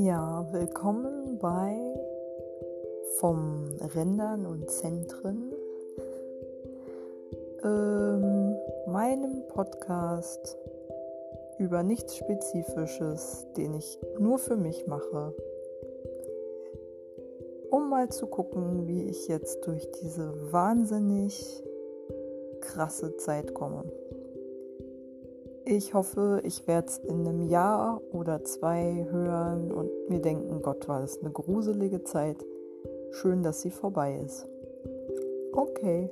Ja, willkommen bei vom Rändern und Zentren, ähm, meinem Podcast über nichts Spezifisches, den ich nur für mich mache, um mal zu gucken, wie ich jetzt durch diese wahnsinnig krasse Zeit komme. Ich hoffe, ich werde es in einem Jahr oder zwei hören und mir denken, Gott, war das eine gruselige Zeit. Schön, dass sie vorbei ist. Okay.